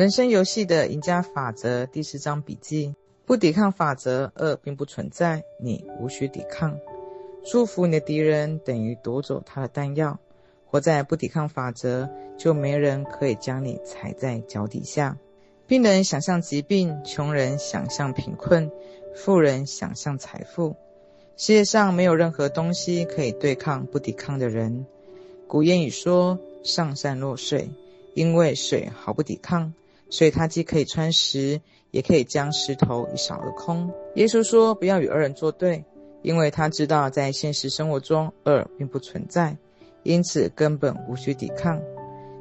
人生游戏的赢家法则第四章笔记：不抵抗法则，恶并不存在，你无需抵抗。祝福你的敌人等于夺走他的弹药。活在不抵抗法则，就没人可以将你踩在脚底下。病人想象疾病，穷人想象贫困，富人想象财富。世界上没有任何东西可以对抗不抵抗的人。古谚语说：“上善若水，因为水毫不抵抗，所以它既可以穿石，也可以将石头一扫而空。”耶稣说：“不要与恶人作对，因为他知道在现实生活中恶并不存在。”因此，根本无需抵抗。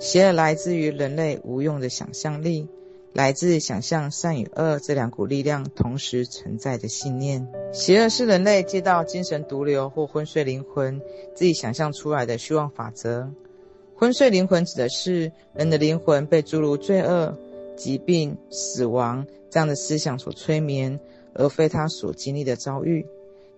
邪恶来自于人类无用的想象力，来自想象善与恶这两股力量同时存在的信念。邪恶是人类借到精神毒瘤或昏睡灵魂自己想象出来的虚妄法则。昏睡灵魂指的是人的灵魂被诸如罪恶、疾病、死亡这样的思想所催眠，而非他所经历的遭遇，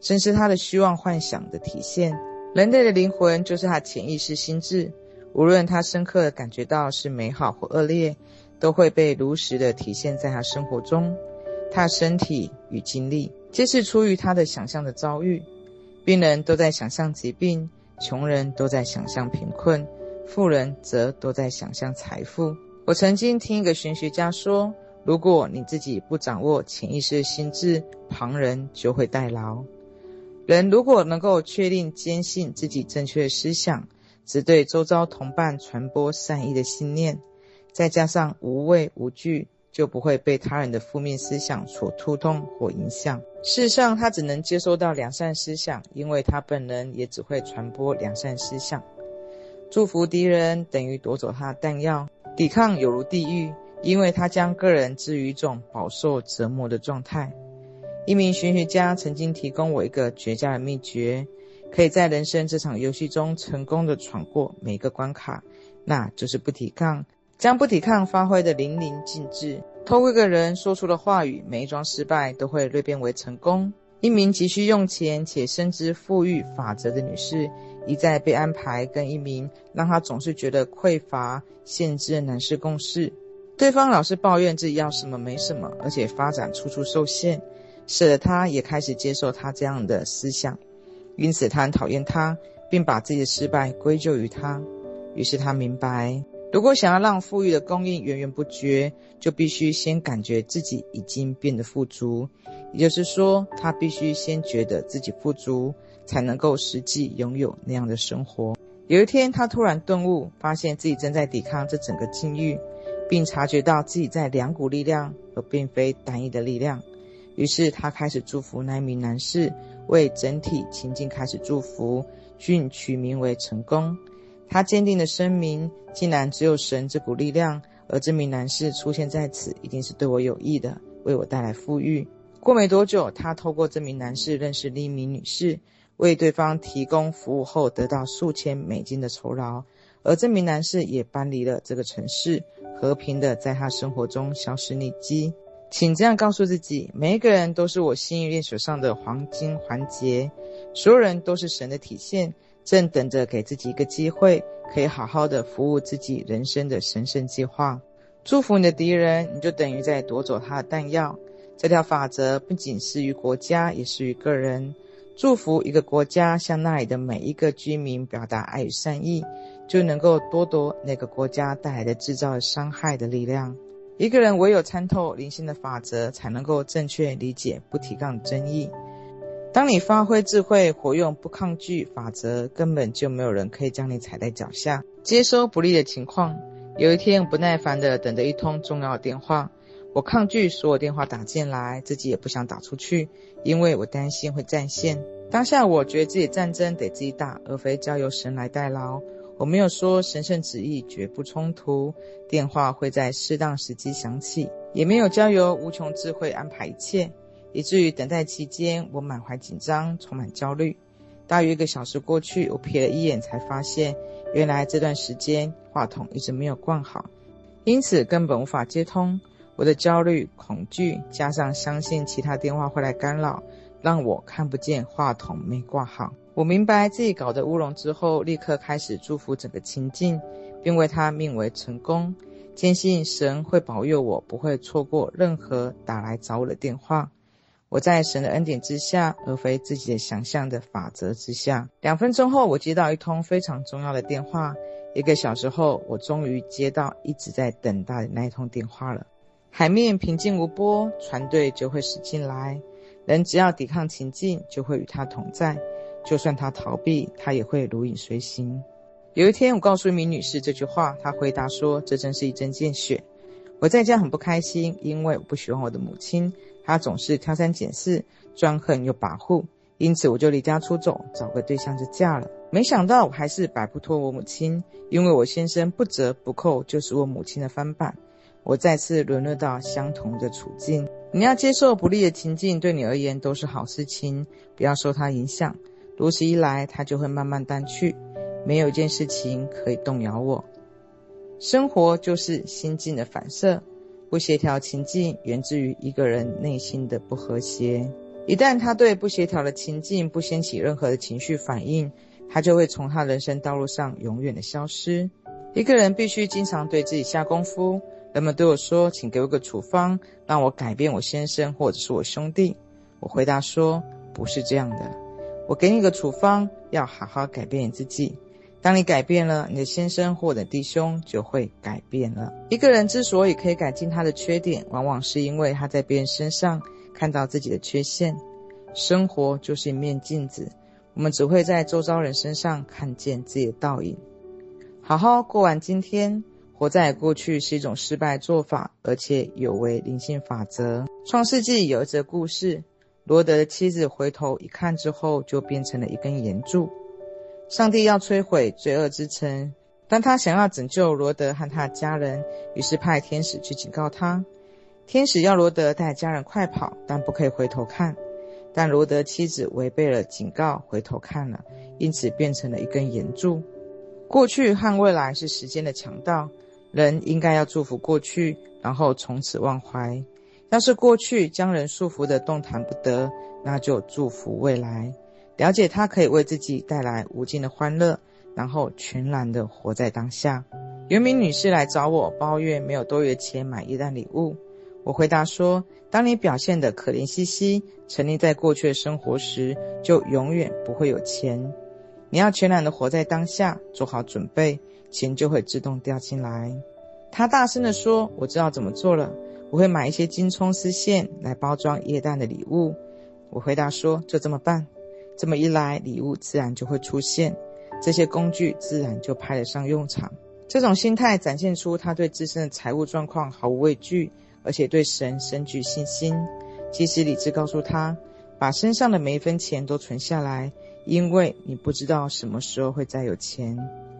正是他的虚妄幻想的体现。人类的灵魂就是他潜意识心智，无论他深刻的感觉到是美好或恶劣，都会被如实的体现在他生活中。他的身体与经历皆是出于他的想象的遭遇。病人都在想象疾病，穷人都在想象贫困，富人则都在想象财富。我曾经听一个玄学家说，如果你自己不掌握潜意识的心智，旁人就会代劳。人如果能够确定坚信自己正确的思想，只对周遭同伴传播善意的信念，再加上无畏无惧，就不会被他人的负面思想所触动或影响。事实上，他只能接收到良善思想，因为他本人也只会传播良善思想。祝福敌人等于夺走他的弹药，抵抗有如地狱，因为他将个人置于一种饱受折磨的状态。一名玄学家曾经提供我一个绝佳的秘诀，可以在人生这场游戏中成功的闯过每个关卡，那就是不抵抗，将不抵抗发挥得淋漓尽致。透过一个人说出的话语，每一桩失败都会蜕变为成功。一名急需用钱且深知富裕法则的女士，一再被安排跟一名让他总是觉得匮乏、限制的男士共事，对方老是抱怨自己要什么没什么，而且发展处处受限。使得他也开始接受他这样的思想，因此他很讨厌他，并把自己的失败归咎于他。于是他明白，如果想要让富裕的供应源源不绝，就必须先感觉自己已经变得富足。也就是说，他必须先觉得自己富足，才能够实际拥有那样的生活。有一天，他突然顿悟，发现自己正在抵抗这整个境遇，并察觉到自己在两股力量，而并非单一的力量。于是他开始祝福那一名男士，为整体情境开始祝福，并取名为成功。他坚定地声明：既然只有神这股力量，而这名男士出现在此，一定是对我有益的，为我带来富裕。过没多久，他透过这名男士认识另一名女士，为对方提供服务后，得到数千美金的酬劳，而这名男士也搬离了这个城市，和平地在他生活中消失匿迹。请这样告诉自己：每一个人都是我幸运链手上的黄金环节，所有人都是神的体现，正等着给自己一个机会，可以好好的服务自己人生的神圣计划。祝福你的敌人，你就等于在夺走他的弹药。这条法则不仅适于国家，也适于个人。祝福一个国家，向那里的每一个居民表达爱与善意，就能够剥夺那个国家带来的制造伤害的力量。一个人唯有参透灵性的法则，才能够正确理解不抵抗的真意。当你发挥智慧，活用不抗拒法则，根本就没有人可以将你踩在脚下。接收不利的情况。有一天，不耐烦地等着一通重要电话，我抗拒所有电话打进来，自己也不想打出去，因为我担心会占线。当下，我觉得自己战争得自己打，而非交由神来代劳。我没有说神圣旨意绝不冲突，电话会在适当时机响起，也没有交由无穷智慧安排一切，以至于等待期间我满怀紧张，充满焦虑。大约一个小时过去，我瞥了一眼，才发现原来这段时间话筒一直没有挂好，因此根本无法接通。我的焦虑、恐惧加上相信其他电话会来干扰，让我看不见话筒没挂好。我明白自己搞得乌龙之后，立刻开始祝福整个情境，并为他命为成功。坚信神会保佑我，不会错过任何打来找我的电话。我在神的恩典之下，而非自己的想象的法则之下。两分钟后，我接到一通非常重要的电话。一个小时后，我终于接到一直在等待的那一通电话了。海面平静无波，船队就会驶进来。人只要抵抗情境，就会与他同在。就算他逃避，他也会如影随形。有一天，我告诉一名女士这句话，她回答说：“这真是一针见血。”我在家很不开心，因为我不喜欢我的母亲。她总是挑三拣四，专横又跋扈，因此我就离家出走，找个对象就嫁了。没想到我还是摆不脱我母亲，因为我先生不折不扣就是我母亲的翻版。我再次沦落到相同的处境。你要接受不利的情境，对你而言都是好事情，不要受它影响。如此一来，它就会慢慢淡去。没有一件事情可以动摇我。生活就是心境的反射。不协调情境源自于一个人内心的不和谐。一旦他对不协调的情境不掀起任何的情绪反应，他就会从他人生道路上永远的消失。一个人必须经常对自己下功夫。人们对我说：“请给我个处方，让我改变我先生或者是我兄弟。”我回答说：“不是这样的。我给你个处方，要好好改变你自己。”当你改变了，你的先生或者弟兄就会改变了。一个人之所以可以改进他的缺点，往往是因为他在别人身上看到自己的缺陷。生活就是一面镜子，我们只会在周遭人身上看见自己的倒影。好好过完今天，活在过去是一种失败做法，而且有违灵性法则。创世纪有一则故事，罗德的妻子回头一看之后，就变成了一根岩柱。上帝要摧毁罪恶之城，但他想要拯救罗德和他的家人，于是派天使去警告他。天使要罗德带家人快跑，但不可以回头看。但罗德妻子违背了警告，回头看了，因此变成了一根岩柱。过去和未来是时间的强盗，人应该要祝福过去，然后从此忘怀。要是过去将人束缚得动弹不得，那就祝福未来。了解他可以为自己带来无尽的欢乐，然后全然的活在当下。有名女士来找我抱怨没有多余的钱买耶诞礼物，我回答说：当你表现得可怜兮兮，沉溺在过去的生活时，就永远不会有钱。你要全然的活在当下，做好准备，钱就会自动掉进来。他大声地说：我知道怎么做了，我会买一些金葱丝线来包装耶诞的礼物。我回答说：就这么办。这么一来，礼物自然就会出现，这些工具自然就派得上用场。这种心态展现出他对自身的财务状况毫无畏惧，而且对神深具信心。即使理智告诉他，把身上的每一分钱都存下来，因为你不知道什么时候会再有钱。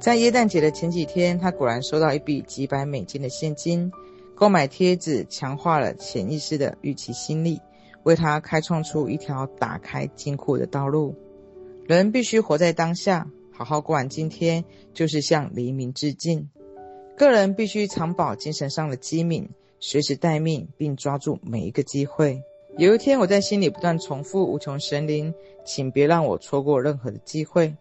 在耶诞节的前几天，他果然收到一笔几百美金的现金。购买贴纸强化了潜意识的预期心理。为他开创出一条打开金库的道路。人必须活在当下，好好过完今天，就是向黎明致敬。个人必须常保精神上的机敏，随时待命，并抓住每一个机会。有一天，我在心里不断重复：无穷神灵，请别让我错过任何的机会。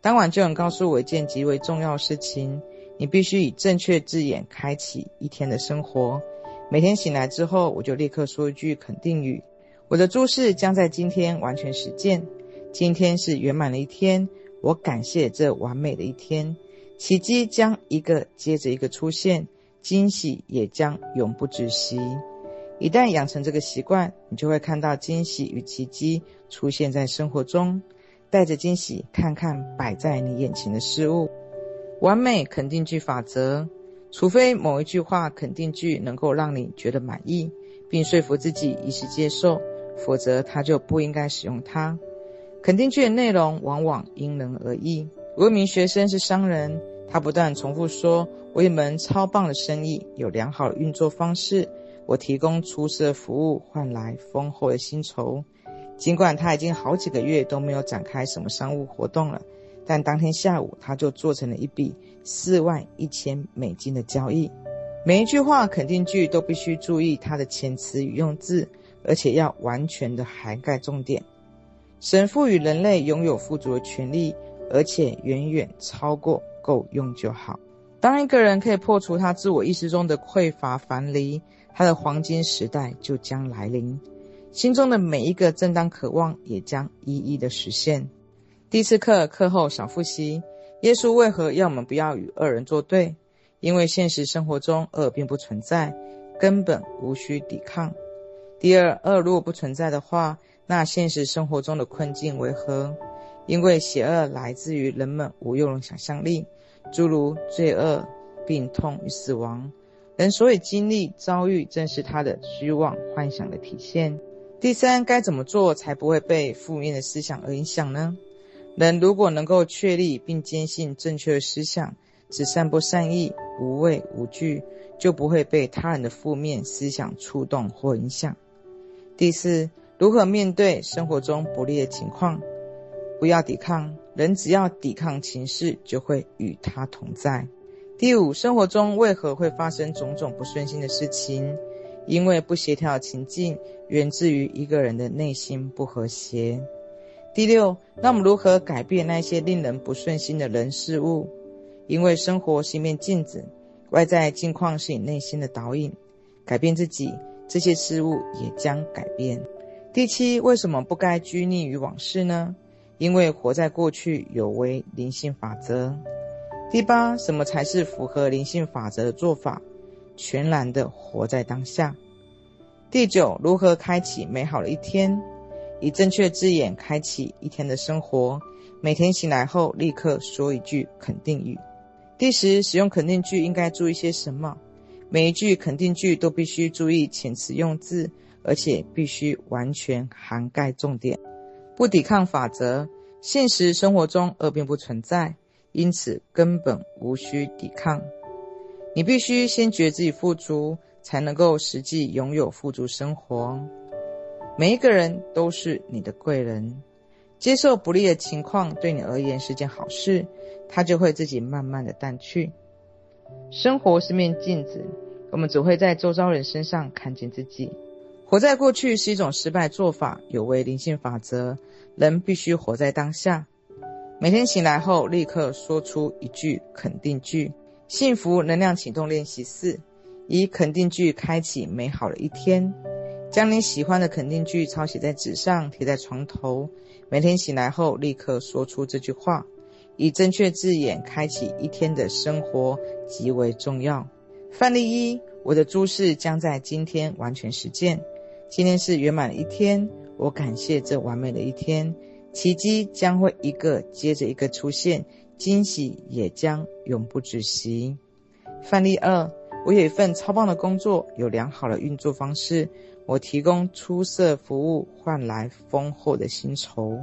当晚就能告诉我一件极为重要事情：你必须以正确字眼开启一天的生活。每天醒来之后，我就立刻说一句肯定语。我的诸事将在今天完全实践。今天是圆满的一天，我感谢这完美的一天。奇迹将一个接着一个出现，惊喜也将永不止息。一旦养成这个习惯，你就会看到惊喜与奇迹出现在生活中。带着惊喜，看看摆在你眼前的事物。完美肯定句法则：除非某一句话肯定句能够让你觉得满意，并说服自己一时接受。否则，他就不应该使用它。肯定句的内容往往因人而异。有一名学生是商人，他不断重复说：“我有一门超棒的生意，有良好的运作方式，我提供出色服务，换来丰厚的薪酬。”尽管他已经好几个月都没有展开什么商务活动了，但当天下午他就做成了一笔四万一千美金的交易。每一句话肯定句都必须注意它的遣词与用字。而且要完全的涵盖重点。神赋予人类拥有富足的权利，而且远远超过够用就好。当一个人可以破除他自我意识中的匮乏樊篱，他的黄金时代就将来临，心中的每一个正当渴望也将一一的实现。第一次课课后小复习：耶稣为何要我们不要与恶人作对？因为现实生活中恶并不存在，根本无需抵抗。第二，恶如果不存在的话，那现实生活中的困境为何？因为邪恶来自于人们无用的想象力，诸如罪恶、病痛与死亡。人所以经历遭遇，正是他的虚妄幻想的体现。第三，该怎么做才不会被负面的思想而影响呢？人如果能够确立并坚信正确的思想，只散播善意，无畏无惧，就不会被他人的负面思想触动或影响。第四，如何面对生活中不利的情况？不要抵抗，人只要抵抗情势，就会与他同在。第五，生活中为何会发生种种不顺心的事情？因为不协调情境源自于一个人的内心不和谐。第六，那么如何改变那些令人不顺心的人事物？因为生活是一面镜子，外在境况是你内心的导引。改变自己，这些事物也将改变。第七，为什么不该拘泥于往事呢？因为活在过去有违灵性法则。第八，什么才是符合灵性法则的做法？全然的活在当下。第九，如何开启美好的一天？以正确字眼开启一天的生活。每天醒来后，立刻说一句肯定语。第十，使用肯定句应该注意些什么？每一句肯定句都必须注意遣词用字，而且必须完全涵盖重点。不抵抗法则，现实生活中恶并不存在，因此根本无需抵抗。你必须先觉自己富足，才能够实际拥有富足生活。每一个人都是你的贵人。接受不利的情况对你而言是件好事，它就会自己慢慢的淡去。生活是面镜子，我们只会在周遭人身上看见自己。活在过去是一种失败做法，有违灵性法则。人必须活在当下。每天醒来后，立刻说出一句肯定句。幸福能量启动练习四：以肯定句开启美好的一天。将你喜欢的肯定句抄写在纸上，贴在床头。每天醒来后，立刻说出这句话。以正确字眼开启一天的生活极为重要。范例一：我的诸事将在今天完全实践。今天是圆满的一天，我感谢这完美的一天。奇迹将会一个接着一个出现，惊喜也将永不止息。范例二：我有一份超棒的工作，有良好的运作方式。我提供出色服务，换来丰厚的薪酬。